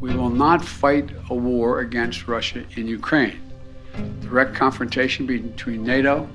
We will not fight a war against Russia in Ukraine. Direct confrontation between NATO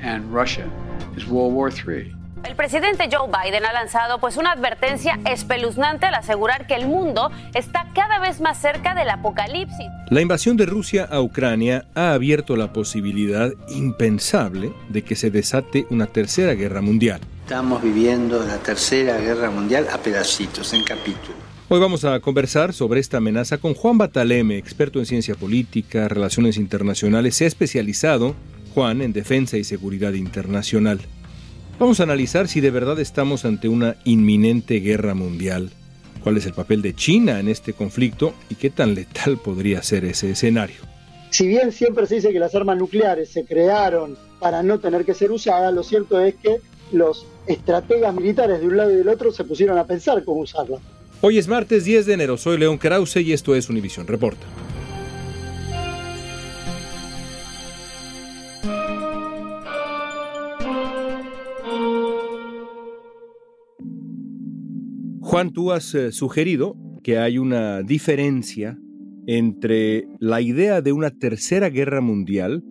and Russia is World War III. El presidente Joe Biden ha lanzado pues una advertencia espeluznante al asegurar que el mundo está cada vez más cerca del apocalipsis. La invasión de Rusia a Ucrania ha abierto la posibilidad impensable de que se desate una tercera guerra mundial. Estamos viviendo la tercera guerra mundial a pedacitos, en capítulos. Hoy vamos a conversar sobre esta amenaza con Juan Bataleme, experto en ciencia política, relaciones internacionales. Se ha especializado, Juan, en defensa y seguridad internacional. Vamos a analizar si de verdad estamos ante una inminente guerra mundial, cuál es el papel de China en este conflicto y qué tan letal podría ser ese escenario. Si bien siempre se dice que las armas nucleares se crearon para no tener que ser usadas, lo cierto es que los estrategas militares de un lado y del otro se pusieron a pensar cómo usarlas. Hoy es martes 10 de enero, soy León Krause y esto es Univisión Reporta. Tú has eh, sugerido que hay una diferencia entre la idea de una tercera guerra mundial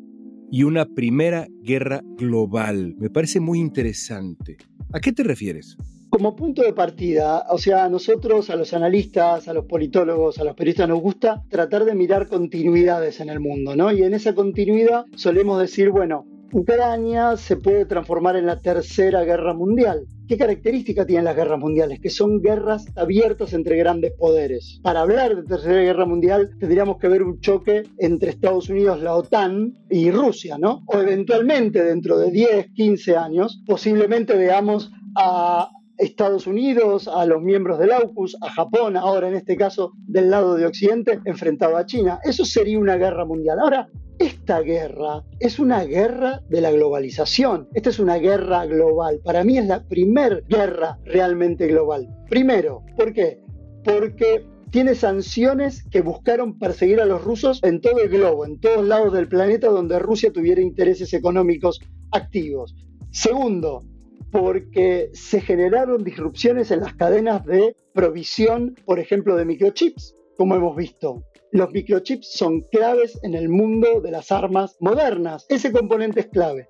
y una primera guerra global. Me parece muy interesante. ¿A qué te refieres? Como punto de partida, o sea, a nosotros, a los analistas, a los politólogos, a los periodistas nos gusta tratar de mirar continuidades en el mundo, ¿no? Y en esa continuidad solemos decir, bueno, Ucrania se puede transformar en la tercera guerra mundial. ¿Qué característica tienen las guerras mundiales? Que son guerras abiertas entre grandes poderes. Para hablar de tercera guerra mundial tendríamos que ver un choque entre Estados Unidos, la OTAN y Rusia, ¿no? O eventualmente dentro de 10, 15 años, posiblemente veamos a Estados Unidos, a los miembros del AUKUS, a Japón, ahora en este caso del lado de Occidente, enfrentado a China. Eso sería una guerra mundial. Ahora, esta guerra es una guerra de la globalización. Esta es una guerra global. Para mí es la primer guerra realmente global. Primero, ¿por qué? Porque tiene sanciones que buscaron perseguir a los rusos en todo el globo, en todos lados del planeta donde Rusia tuviera intereses económicos activos. Segundo, porque se generaron disrupciones en las cadenas de provisión, por ejemplo, de microchips, como hemos visto. Los microchips son claves en el mundo de las armas modernas. Ese componente es clave.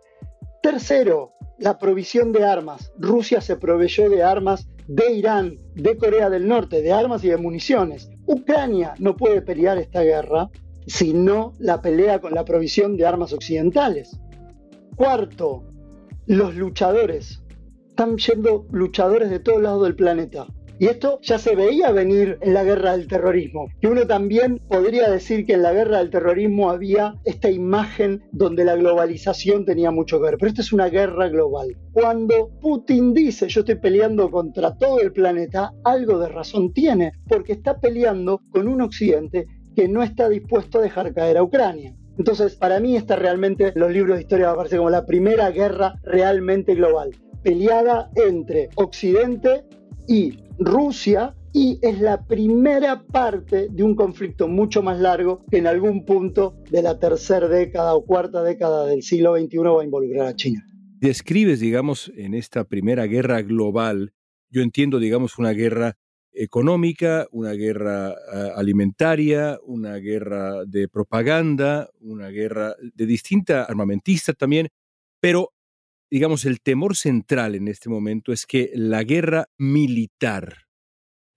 Tercero, la provisión de armas. Rusia se proveyó de armas de Irán, de Corea del Norte, de armas y de municiones. Ucrania no puede pelear esta guerra si no la pelea con la provisión de armas occidentales. Cuarto, los luchadores están yendo luchadores de todos lados del planeta. Y esto ya se veía venir en la guerra del terrorismo. Y uno también podría decir que en la guerra del terrorismo había esta imagen donde la globalización tenía mucho que ver. Pero esta es una guerra global. Cuando Putin dice yo estoy peleando contra todo el planeta, algo de razón tiene, porque está peleando con un occidente que no está dispuesto a dejar caer a Ucrania. Entonces, para mí, esta realmente, los libros de historia me parece como la primera guerra realmente global peleada entre Occidente y Rusia y es la primera parte de un conflicto mucho más largo que en algún punto de la tercera década o cuarta década del siglo XXI va a involucrar a China. Describes, digamos, en esta primera guerra global, yo entiendo, digamos, una guerra económica, una guerra alimentaria, una guerra de propaganda, una guerra de distinta armamentista también, pero digamos, el temor central en este momento es que la guerra militar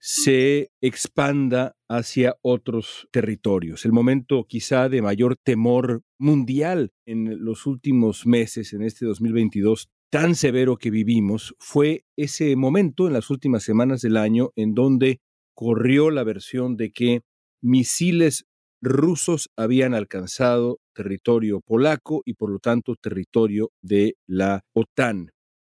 se expanda hacia otros territorios. El momento quizá de mayor temor mundial en los últimos meses, en este 2022 tan severo que vivimos, fue ese momento en las últimas semanas del año en donde corrió la versión de que misiles rusos habían alcanzado territorio polaco y por lo tanto territorio de la OTAN.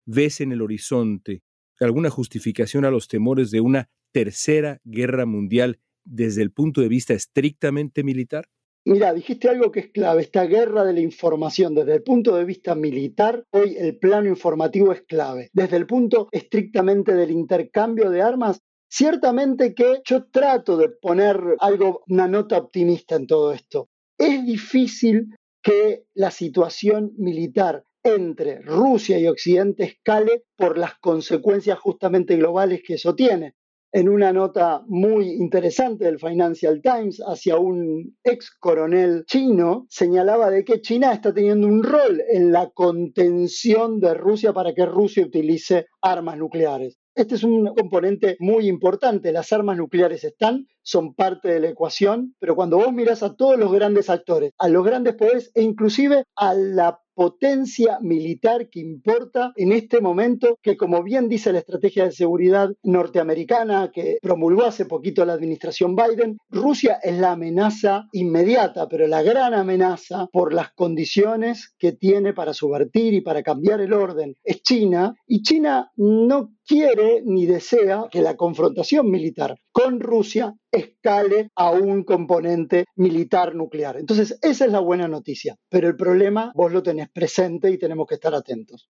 ves en el horizonte alguna justificación a los temores de una tercera guerra mundial desde el punto de vista estrictamente militar? Mira, dijiste algo que es clave, esta guerra de la información. Desde el punto de vista militar, hoy el plano informativo es clave. Desde el punto estrictamente del intercambio de armas, ciertamente que yo trato de poner algo, una nota optimista en todo esto. Es difícil que la situación militar entre Rusia y Occidente escale por las consecuencias justamente globales que eso tiene en una nota muy interesante del Financial Times hacia un ex coronel chino, señalaba de que China está teniendo un rol en la contención de Rusia para que Rusia utilice armas nucleares. Este es un componente muy importante. Las armas nucleares están, son parte de la ecuación, pero cuando vos mirás a todos los grandes actores, a los grandes poderes e inclusive a la potencia militar que importa en este momento, que como bien dice la estrategia de seguridad norteamericana que promulgó hace poquito la administración Biden, Rusia es la amenaza inmediata, pero la gran amenaza por las condiciones que tiene para subvertir y para cambiar el orden es China, y China no quiere ni desea que la confrontación militar con Rusia escale a un componente militar nuclear. Entonces, esa es la buena noticia, pero el problema vos lo tenés presente y tenemos que estar atentos.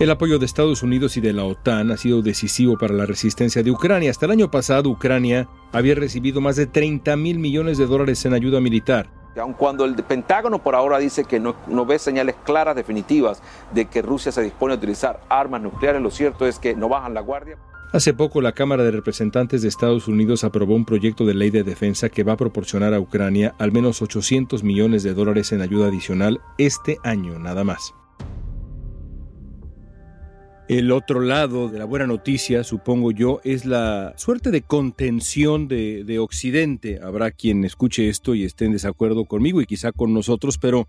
El apoyo de Estados Unidos y de la OTAN ha sido decisivo para la resistencia de Ucrania. Hasta el año pasado, Ucrania había recibido más de 30 mil millones de dólares en ayuda militar. Aun cuando el Pentágono por ahora dice que no, no, ve señales claras, definitivas, de que Rusia se dispone a utilizar armas nucleares, lo cierto es que no bajan la guardia. Hace poco la Cámara de Representantes de Estados Unidos aprobó un proyecto de ley de defensa que va a proporcionar a Ucrania al menos 800 millones de dólares en ayuda adicional este año nada más. El otro lado de la buena noticia, supongo yo, es la suerte de contención de, de, Occidente. Habrá quien escuche esto y esté en desacuerdo conmigo y quizá con nosotros, pero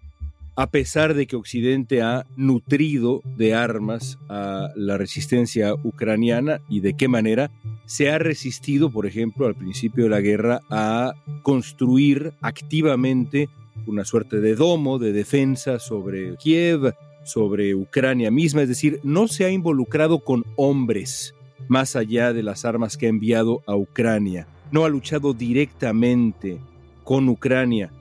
a pesar de que Occidente ha nutrido de armas a la resistencia ucraniana y de qué manera se ha resistido, por ejemplo, al principio de la guerra a construir activamente una suerte de domo de defensa sobre Kiev, sobre Ucrania misma, es decir, no se ha involucrado con hombres más allá de las armas que ha enviado a Ucrania, no ha luchado directamente con Ucrania,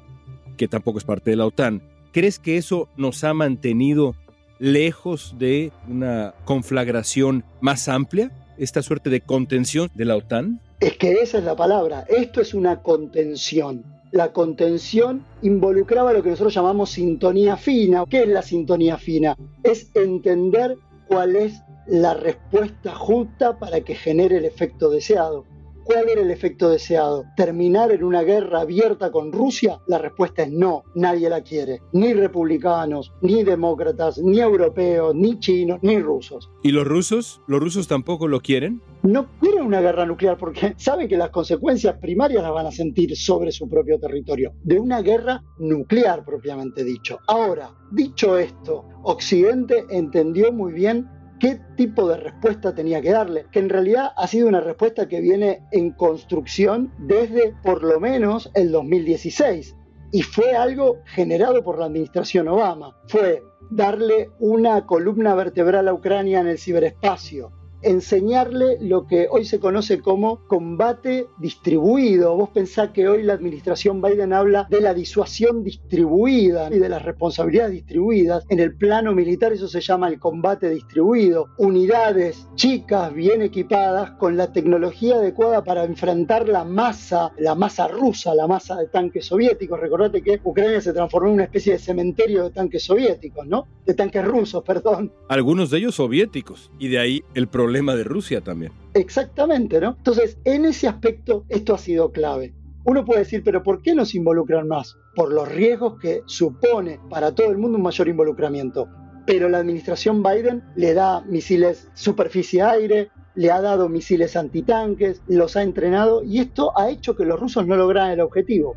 que tampoco es parte de la OTAN. ¿Crees que eso nos ha mantenido lejos de una conflagración más amplia, esta suerte de contención de la OTAN? Es que esa es la palabra, esto es una contención la contención involucraba lo que nosotros llamamos sintonía fina. ¿Qué es la sintonía fina? Es entender cuál es la respuesta justa para que genere el efecto deseado. ¿Cuál era el efecto deseado? ¿Terminar en una guerra abierta con Rusia? La respuesta es no, nadie la quiere. Ni republicanos, ni demócratas, ni europeos, ni chinos, ni rusos. ¿Y los rusos? ¿Los rusos tampoco lo quieren? No quieren una guerra nuclear porque saben que las consecuencias primarias las van a sentir sobre su propio territorio. De una guerra nuclear propiamente dicho. Ahora, dicho esto, Occidente entendió muy bien qué tipo de respuesta tenía que darle, que en realidad ha sido una respuesta que viene en construcción desde por lo menos el 2016 y fue algo generado por la administración Obama. Fue darle una columna vertebral a Ucrania en el ciberespacio, enseñarle lo que hoy se conoce como combate distribuido. Vos pensás que hoy la administración Biden habla de la disuasión distribuida y de las responsabilidades distribuidas. En el plano militar eso se llama el combate distribuido. Unidades chicas, bien equipadas, con la tecnología adecuada para enfrentar la masa, la masa rusa, la masa de tanques soviéticos. Recordate que Ucrania se transformó en una especie de cementerio de tanques soviéticos, ¿no? De tanques rusos, perdón. Algunos de ellos soviéticos. Y de ahí el problema problema de Rusia también. Exactamente, ¿no? Entonces, en ese aspecto, esto ha sido clave. Uno puede decir, pero ¿por qué nos involucran más? Por los riesgos que supone para todo el mundo un mayor involucramiento. Pero la administración Biden le da misiles superficie-aire, le ha dado misiles antitanques, los ha entrenado y esto ha hecho que los rusos no lograran el objetivo.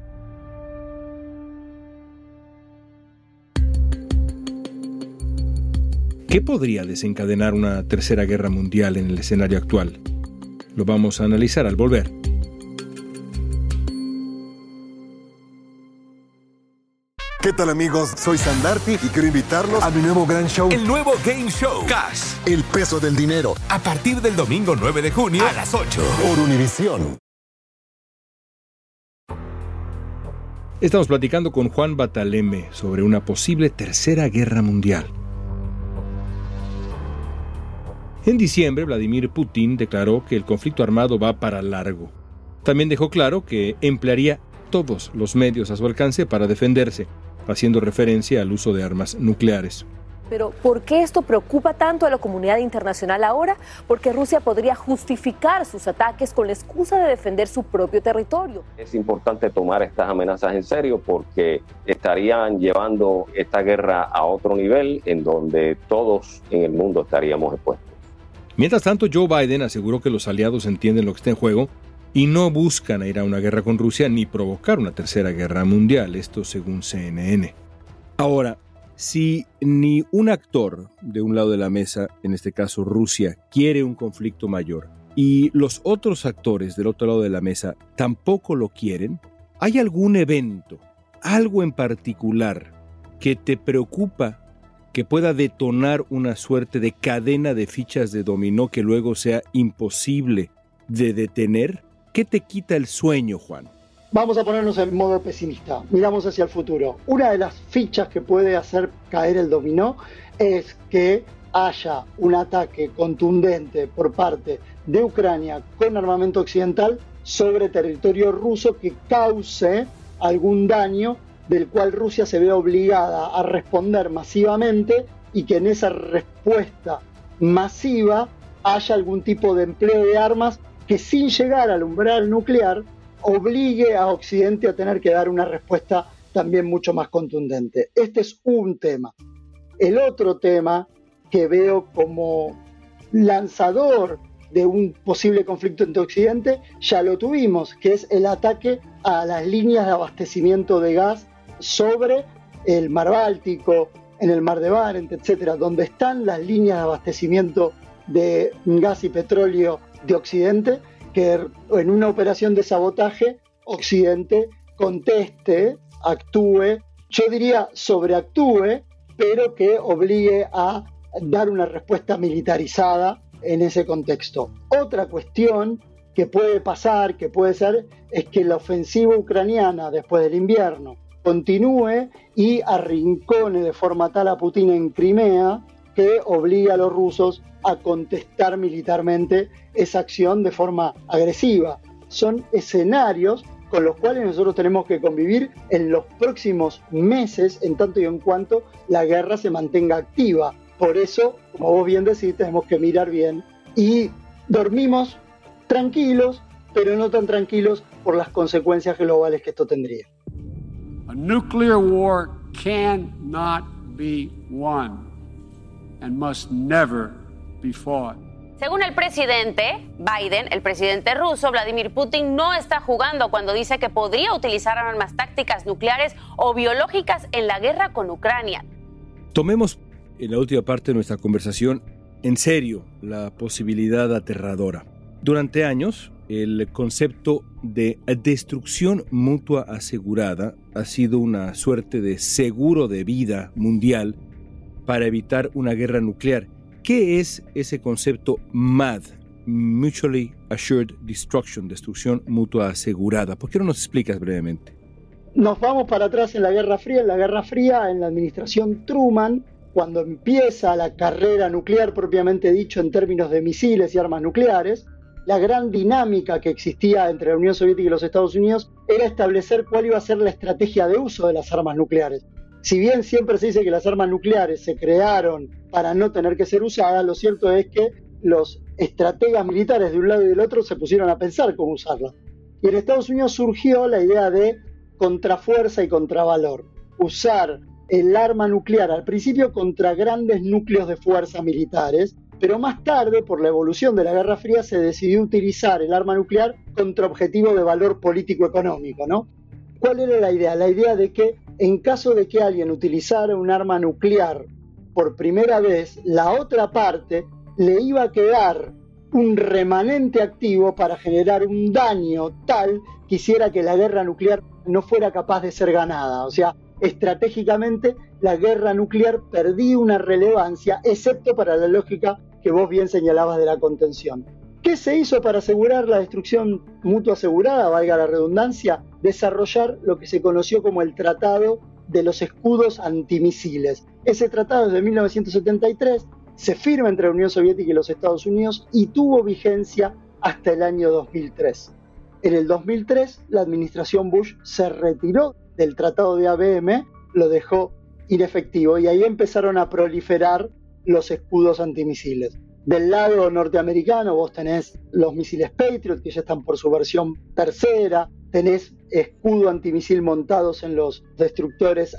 ¿Qué podría desencadenar una tercera guerra mundial en el escenario actual? Lo vamos a analizar al volver. ¿Qué ¿Qué tal amigos? Soy Sandarti y quiero invitarlos a mi nuevo gran show. El nuevo Game Show. Cash. El peso del dinero. A partir del domingo 9 de junio a las 8. Por Univisión. Estamos platicando con Juan Bataleme sobre una posible tercera guerra mundial. En diciembre, Vladimir Putin declaró que el conflicto armado va para largo. También dejó claro que emplearía todos los medios a su alcance para defenderse, haciendo referencia al uso de armas nucleares. Pero ¿por qué esto preocupa tanto a la comunidad internacional ahora? Porque Rusia podría justificar sus ataques con la excusa de defender su propio territorio. Es importante tomar estas amenazas en serio porque estarían llevando esta guerra a otro nivel en donde todos en el mundo estaríamos expuestos. Mientras tanto, Joe Biden aseguró que los aliados entienden lo que está en juego y no buscan ir a una guerra con Rusia ni provocar una tercera guerra mundial, esto según CNN. Ahora, si ni un actor de un lado de la mesa, en este caso Rusia, quiere un conflicto mayor y los otros actores del otro lado de la mesa tampoco lo quieren, ¿hay algún evento, algo en particular que te preocupa que pueda detonar una suerte de cadena de fichas de dominó que luego sea imposible de detener? ¿Qué te quita el sueño, Juan? Vamos a ponernos en modo pesimista. Miramos hacia el futuro. Una de las fichas que puede hacer caer el dominó es que haya un ataque contundente por parte de Ucrania con armamento occidental sobre territorio ruso que cause algún daño del cual Rusia se ve obligada a responder masivamente y que en esa respuesta masiva haya algún tipo de empleo de armas que sin llegar al umbral nuclear obligue a Occidente a tener que dar una respuesta también mucho más contundente. Este es un tema. El otro tema que veo como lanzador de un posible conflicto entre Occidente, ya lo tuvimos, que es el ataque a las líneas de abastecimiento de gas sobre el mar Báltico, en el mar de Barents, etcétera, donde están las líneas de abastecimiento de gas y petróleo de Occidente, que en una operación de sabotaje Occidente conteste, actúe, yo diría sobreactúe, pero que obligue a dar una respuesta militarizada en ese contexto. Otra cuestión que puede pasar, que puede ser, es que la ofensiva ucraniana después del invierno continúe y arrincone de forma tal a Putin en Crimea que obliga a los rusos a contestar militarmente esa acción de forma agresiva. Son escenarios con los cuales nosotros tenemos que convivir en los próximos meses, en tanto y en cuanto la guerra se mantenga activa. Por eso, como vos bien decís, tenemos que mirar bien y dormimos tranquilos, pero no tan tranquilos por las consecuencias globales que esto tendría. A nuclear war cannot be won and must never be fought. Según el presidente Biden, el presidente ruso Vladimir Putin no está jugando cuando dice que podría utilizar armas tácticas nucleares o biológicas en la guerra con Ucrania. Tomemos en la última parte de nuestra conversación en serio la posibilidad aterradora. Durante años, el concepto de destrucción mutua asegurada ha sido una suerte de seguro de vida mundial para evitar una guerra nuclear. ¿Qué es ese concepto MAD? Mutually Assured Destruction, destrucción mutua asegurada. ¿Por qué no nos explicas brevemente? Nos vamos para atrás en la Guerra Fría. En la Guerra Fría, en la administración Truman, cuando empieza la carrera nuclear propiamente dicho en términos de misiles y armas nucleares, la gran dinámica que existía entre la Unión Soviética y los Estados Unidos era establecer cuál iba a ser la estrategia de uso de las armas nucleares. Si bien siempre se dice que las armas nucleares se crearon para no tener que ser usadas, lo cierto es que los estrategas militares de un lado y del otro se pusieron a pensar cómo usarlas. Y en Estados Unidos surgió la idea de contrafuerza y contravalor. Usar el arma nuclear al principio contra grandes núcleos de fuerza militares pero más tarde, por la evolución de la Guerra Fría, se decidió utilizar el arma nuclear contra objetivos de valor político-económico, ¿no? ¿Cuál era la idea? La idea de que en caso de que alguien utilizara un arma nuclear por primera vez, la otra parte le iba a quedar un remanente activo para generar un daño tal que hiciera que la guerra nuclear no fuera capaz de ser ganada. O sea, estratégicamente la guerra nuclear perdía una relevancia, excepto para la lógica que vos bien señalabas de la contención. ¿Qué se hizo para asegurar la destrucción mutua asegurada, valga la redundancia? Desarrollar lo que se conoció como el Tratado de los Escudos Antimisiles. Ese tratado es de 1973, se firma entre la Unión Soviética y los Estados Unidos y tuvo vigencia hasta el año 2003. En el 2003, la administración Bush se retiró del tratado de ABM, lo dejó inefectivo y ahí empezaron a proliferar los escudos antimisiles. Del lado norteamericano vos tenés los misiles Patriot, que ya están por su versión tercera, tenés escudo antimisil montados en los destructores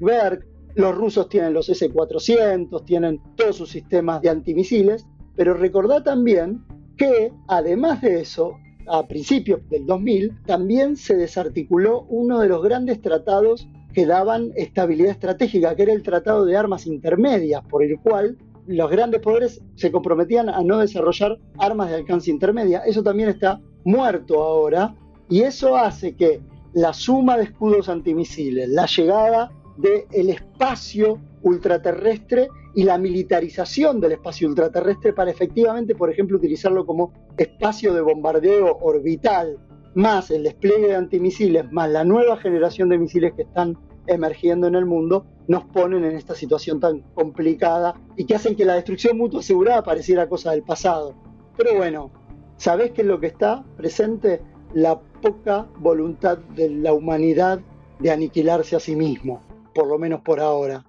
Berg, los rusos tienen los S-400, tienen todos sus sistemas de antimisiles, pero recordá también que además de eso, a principios del 2000, también se desarticuló uno de los grandes tratados que daban estabilidad estratégica, que era el Tratado de Armas Intermedias, por el cual los grandes poderes se comprometían a no desarrollar armas de alcance intermedia. Eso también está muerto ahora y eso hace que la suma de escudos antimisiles, la llegada del espacio ultraterrestre y la militarización del espacio ultraterrestre para efectivamente, por ejemplo, utilizarlo como espacio de bombardeo orbital, más el despliegue de antimisiles, más la nueva generación de misiles que están emergiendo en el mundo, nos ponen en esta situación tan complicada y que hacen que la destrucción mutua asegurada pareciera cosa del pasado. Pero bueno, ¿sabés qué es lo que está presente? La poca voluntad de la humanidad de aniquilarse a sí mismo, por lo menos por ahora.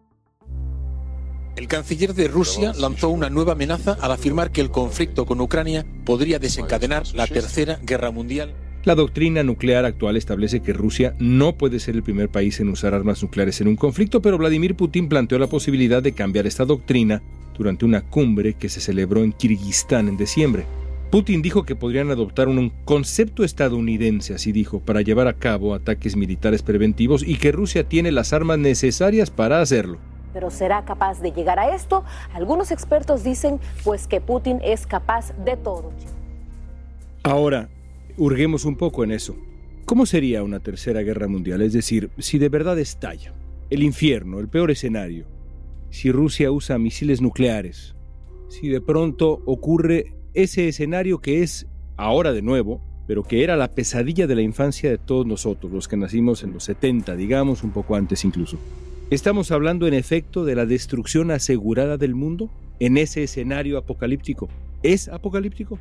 El canciller de Rusia lanzó una nueva amenaza al afirmar que el conflicto con Ucrania podría desencadenar la Tercera Guerra Mundial. La doctrina nuclear actual establece que Rusia no puede ser el primer país en usar armas nucleares en un conflicto, pero Vladimir Putin planteó la posibilidad de cambiar esta doctrina durante una cumbre que se celebró en Kirguistán en diciembre. Putin dijo que podrían adoptar un concepto estadounidense, así dijo, para llevar a cabo ataques militares preventivos y que Rusia tiene las armas necesarias para hacerlo. Pero ¿será capaz de llegar a esto? Algunos expertos dicen pues que Putin es capaz de todo. Ahora, hurguemos un poco en eso. ¿Cómo sería una tercera guerra mundial? Es decir, si de verdad estalla, el infierno, el peor escenario, si Rusia usa misiles nucleares, si de pronto ocurre ese escenario que es, ahora de nuevo, pero que era la pesadilla de la infancia de todos nosotros, los que nacimos en los 70, digamos, un poco antes incluso. ¿Estamos hablando en efecto de la destrucción asegurada del mundo en ese escenario apocalíptico? ¿Es apocalíptico?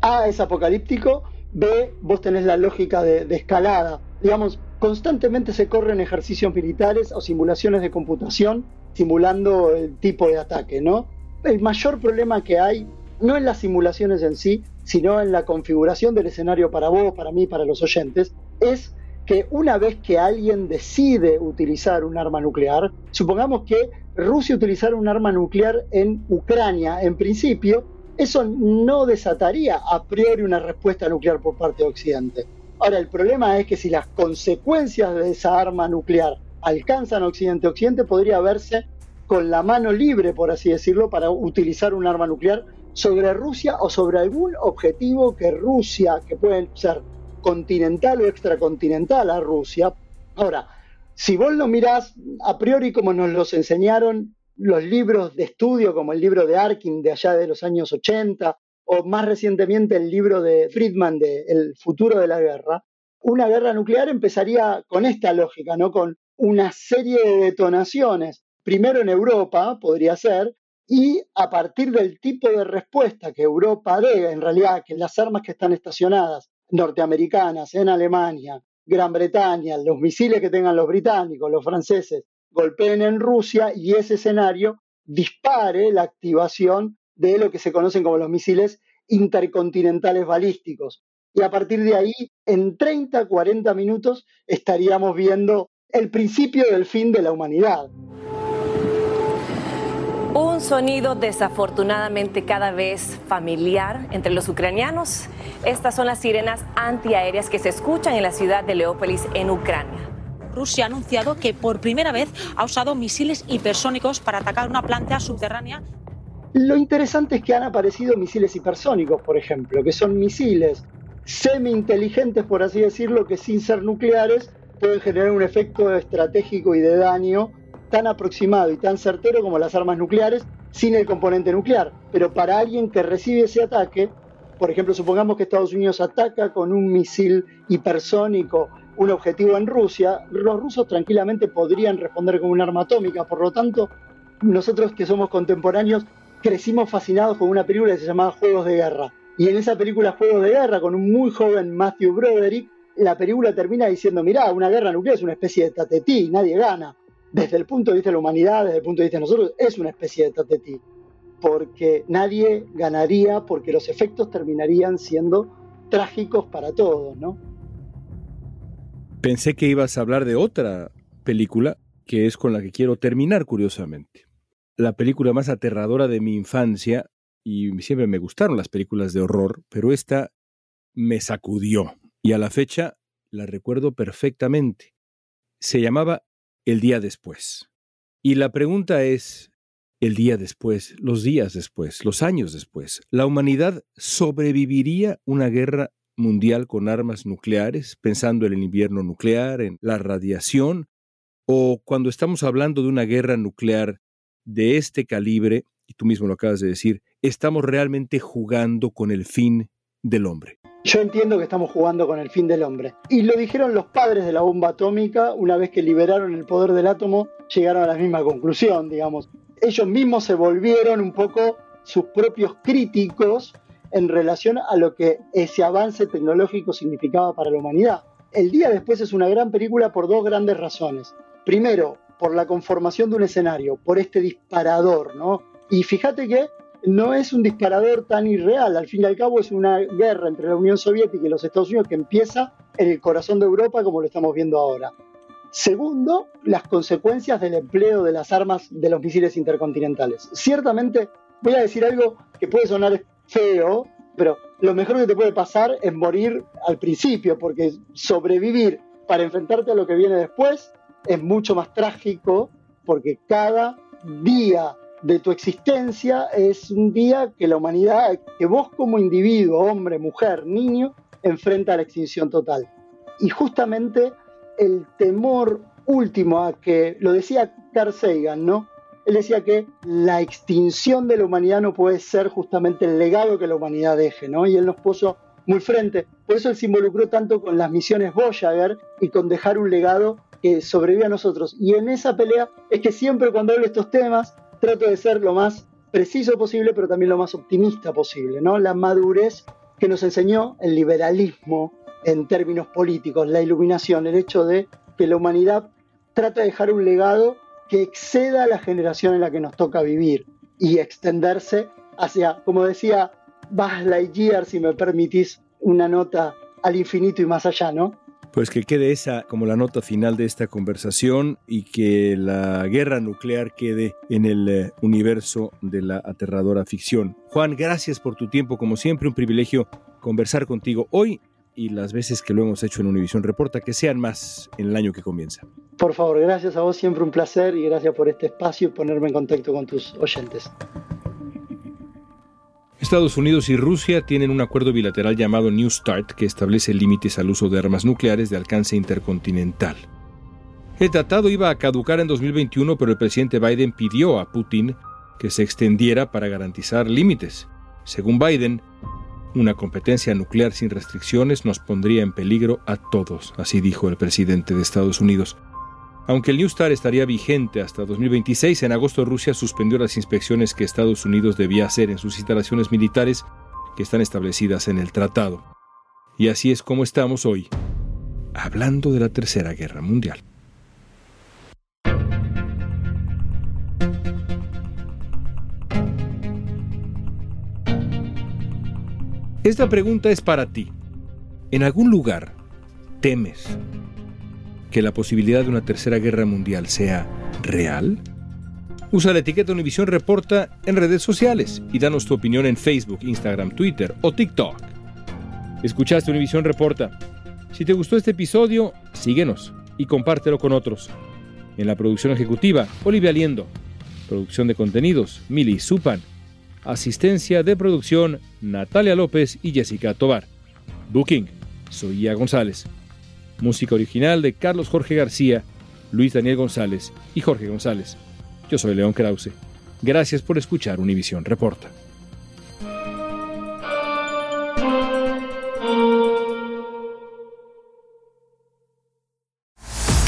A es apocalíptico, B vos tenés la lógica de, escalada. Digamos, constantemente se corren ejercicios militares o simulaciones de computación simulando el tipo de ataque, ¿no? El mayor problema que hay no en las simulaciones en sí, sino en la configuración del escenario para vos, para mí, para los oyentes, es que una vez que alguien decide utilizar un arma nuclear, supongamos que Rusia utilizara un arma nuclear en Ucrania, en principio, eso no desataría a priori una respuesta nuclear por parte de Occidente. Ahora, el problema es que si las consecuencias de esa arma nuclear alcanzan a Occidente, Occidente podría verse con la mano libre, por así decirlo, para utilizar un arma nuclear sobre Rusia o sobre algún objetivo que Rusia, que pueden ser continental o extracontinental a Rusia. Ahora, si vos lo mirás a priori como nos los enseñaron los libros de estudio, como el libro de Arkin de allá de los años 80, o más recientemente el libro de Friedman de El futuro de la guerra, una guerra nuclear empezaría con esta lógica, ¿no? Con una serie de detonaciones, primero en Europa, podría ser, y a partir del tipo de respuesta que Europa dé, en realidad, que las armas que están estacionadas norteamericanas en Alemania, Gran Bretaña, los misiles que tengan los británicos, los franceses, golpeen en Rusia y ese escenario dispare la activación de lo que se conocen como los misiles intercontinentales balísticos. Y a partir de ahí, en 30, 40 minutos, estaríamos viendo el principio del fin de la humanidad. Un sonido desafortunadamente cada vez familiar entre los ucranianos. Estas son las sirenas antiaéreas que se escuchan en la ciudad de Leópolis, en Ucrania. Rusia ha anunciado que por primera vez ha usado misiles hipersónicos para atacar una planta subterránea. Lo interesante es que han aparecido misiles hipersónicos, por ejemplo, que son misiles semi-inteligentes, por así decirlo, que sin ser nucleares pueden generar un efecto estratégico y de daño tan aproximado y tan certero como las armas nucleares sin el componente nuclear. Pero para alguien que recibe ese ataque, por ejemplo, supongamos que Estados Unidos ataca con un misil hipersónico un objetivo en Rusia, los rusos tranquilamente podrían responder con un arma atómica. Por lo tanto, nosotros que somos contemporáneos crecimos fascinados con una película que se llamaba Juegos de Guerra. Y en esa película Juegos de Guerra, con un muy joven Matthew Broderick, la película termina diciendo, mirá, una guerra nuclear es una especie de tatetí, nadie gana. Desde el punto de vista de la humanidad, desde el punto de vista de nosotros, es una especie de tatetí. Porque nadie ganaría, porque los efectos terminarían siendo trágicos para todos, ¿no? Pensé que ibas a hablar de otra película, que es con la que quiero terminar, curiosamente. La película más aterradora de mi infancia, y siempre me gustaron las películas de horror, pero esta me sacudió, y a la fecha la recuerdo perfectamente. Se llamaba El día después. Y la pregunta es, el día después, los días después, los años después, ¿la humanidad sobreviviría una guerra mundial con armas nucleares, pensando en el invierno nuclear, en la radiación, o cuando estamos hablando de una guerra nuclear de este calibre, y tú mismo lo acabas de decir, estamos realmente jugando con el fin del hombre. Yo entiendo que estamos jugando con el fin del hombre. Y lo dijeron los padres de la bomba atómica, una vez que liberaron el poder del átomo, llegaron a la misma conclusión, digamos. Ellos mismos se volvieron un poco sus propios críticos en relación a lo que ese avance tecnológico significaba para la humanidad. El día después es una gran película por dos grandes razones. Primero, por la conformación de un escenario, por este disparador, ¿no? Y fíjate que no es un disparador tan irreal, al fin y al cabo es una guerra entre la Unión Soviética y los Estados Unidos que empieza en el corazón de Europa como lo estamos viendo ahora. Segundo, las consecuencias del empleo de las armas de los misiles intercontinentales. Ciertamente, voy a decir algo que puede sonar feo, pero lo mejor que te puede pasar es morir al principio, porque sobrevivir para enfrentarte a lo que viene después es mucho más trágico, porque cada día de tu existencia es un día que la humanidad, que vos como individuo, hombre, mujer, niño, enfrenta a la extinción total. Y justamente el temor último a que, lo decía Carl Sagan, ¿no? Él decía que la extinción de la humanidad no puede ser justamente el legado que la humanidad deje, ¿no? Y él nos puso muy frente. Por eso él se involucró tanto con las misiones Voyager y con dejar un legado que sobrevive a nosotros. Y en esa pelea es que siempre cuando hablo estos temas trato de ser lo más preciso posible, pero también lo más optimista posible, ¿no? La madurez que nos enseñó el liberalismo en términos políticos, la iluminación, el hecho de que la humanidad trata de dejar un legado que exceda la generación en la que nos toca vivir y extenderse hacia, como decía Buzz Lightyear, si me permitís una nota al infinito y más allá, ¿no? Pues que quede esa como la nota final de esta conversación y que la guerra nuclear quede en el eh, universo de la aterradora ficción. Juan, gracias por tu tiempo, como siempre, un privilegio conversar contigo hoy y las veces que lo hemos hecho en Univisión Reporta, que sean más en el año que comienza. Por favor, gracias a vos, siempre un placer y gracias por este espacio y ponerme en contacto con tus oyentes. Estados Unidos y Rusia tienen un acuerdo bilateral llamado New START que establece límites al uso de armas nucleares de alcance intercontinental. El tratado iba a caducar en 2021, pero el presidente Biden pidió a Putin que se extendiera para garantizar límites. Según Biden, una competencia nuclear sin restricciones nos pondría en peligro a todos, así dijo el presidente de Estados Unidos. Aunque el New STAR estaría vigente hasta 2026, en agosto Rusia suspendió las inspecciones que Estados Unidos debía hacer en sus instalaciones militares que están establecidas en el tratado. Y así es como estamos hoy, hablando de la Tercera Guerra Mundial. Esta pregunta es para ti. ¿En algún lugar temes que la posibilidad de una tercera guerra mundial sea real? Usa la etiqueta Univisión Reporta en redes sociales y danos tu opinión en Facebook, Instagram, Twitter o TikTok. Escuchaste Univisión Reporta. Si te gustó este episodio, síguenos y compártelo con otros. En la producción ejecutiva, Olivia Liendo. Producción de contenidos, Mili Supan. Asistencia de producción, Natalia López y Jessica Tobar. Booking, soy Ia González. Música original de Carlos Jorge García, Luis Daniel González y Jorge González. Yo soy León Krause. Gracias por escuchar Univisión Reporta.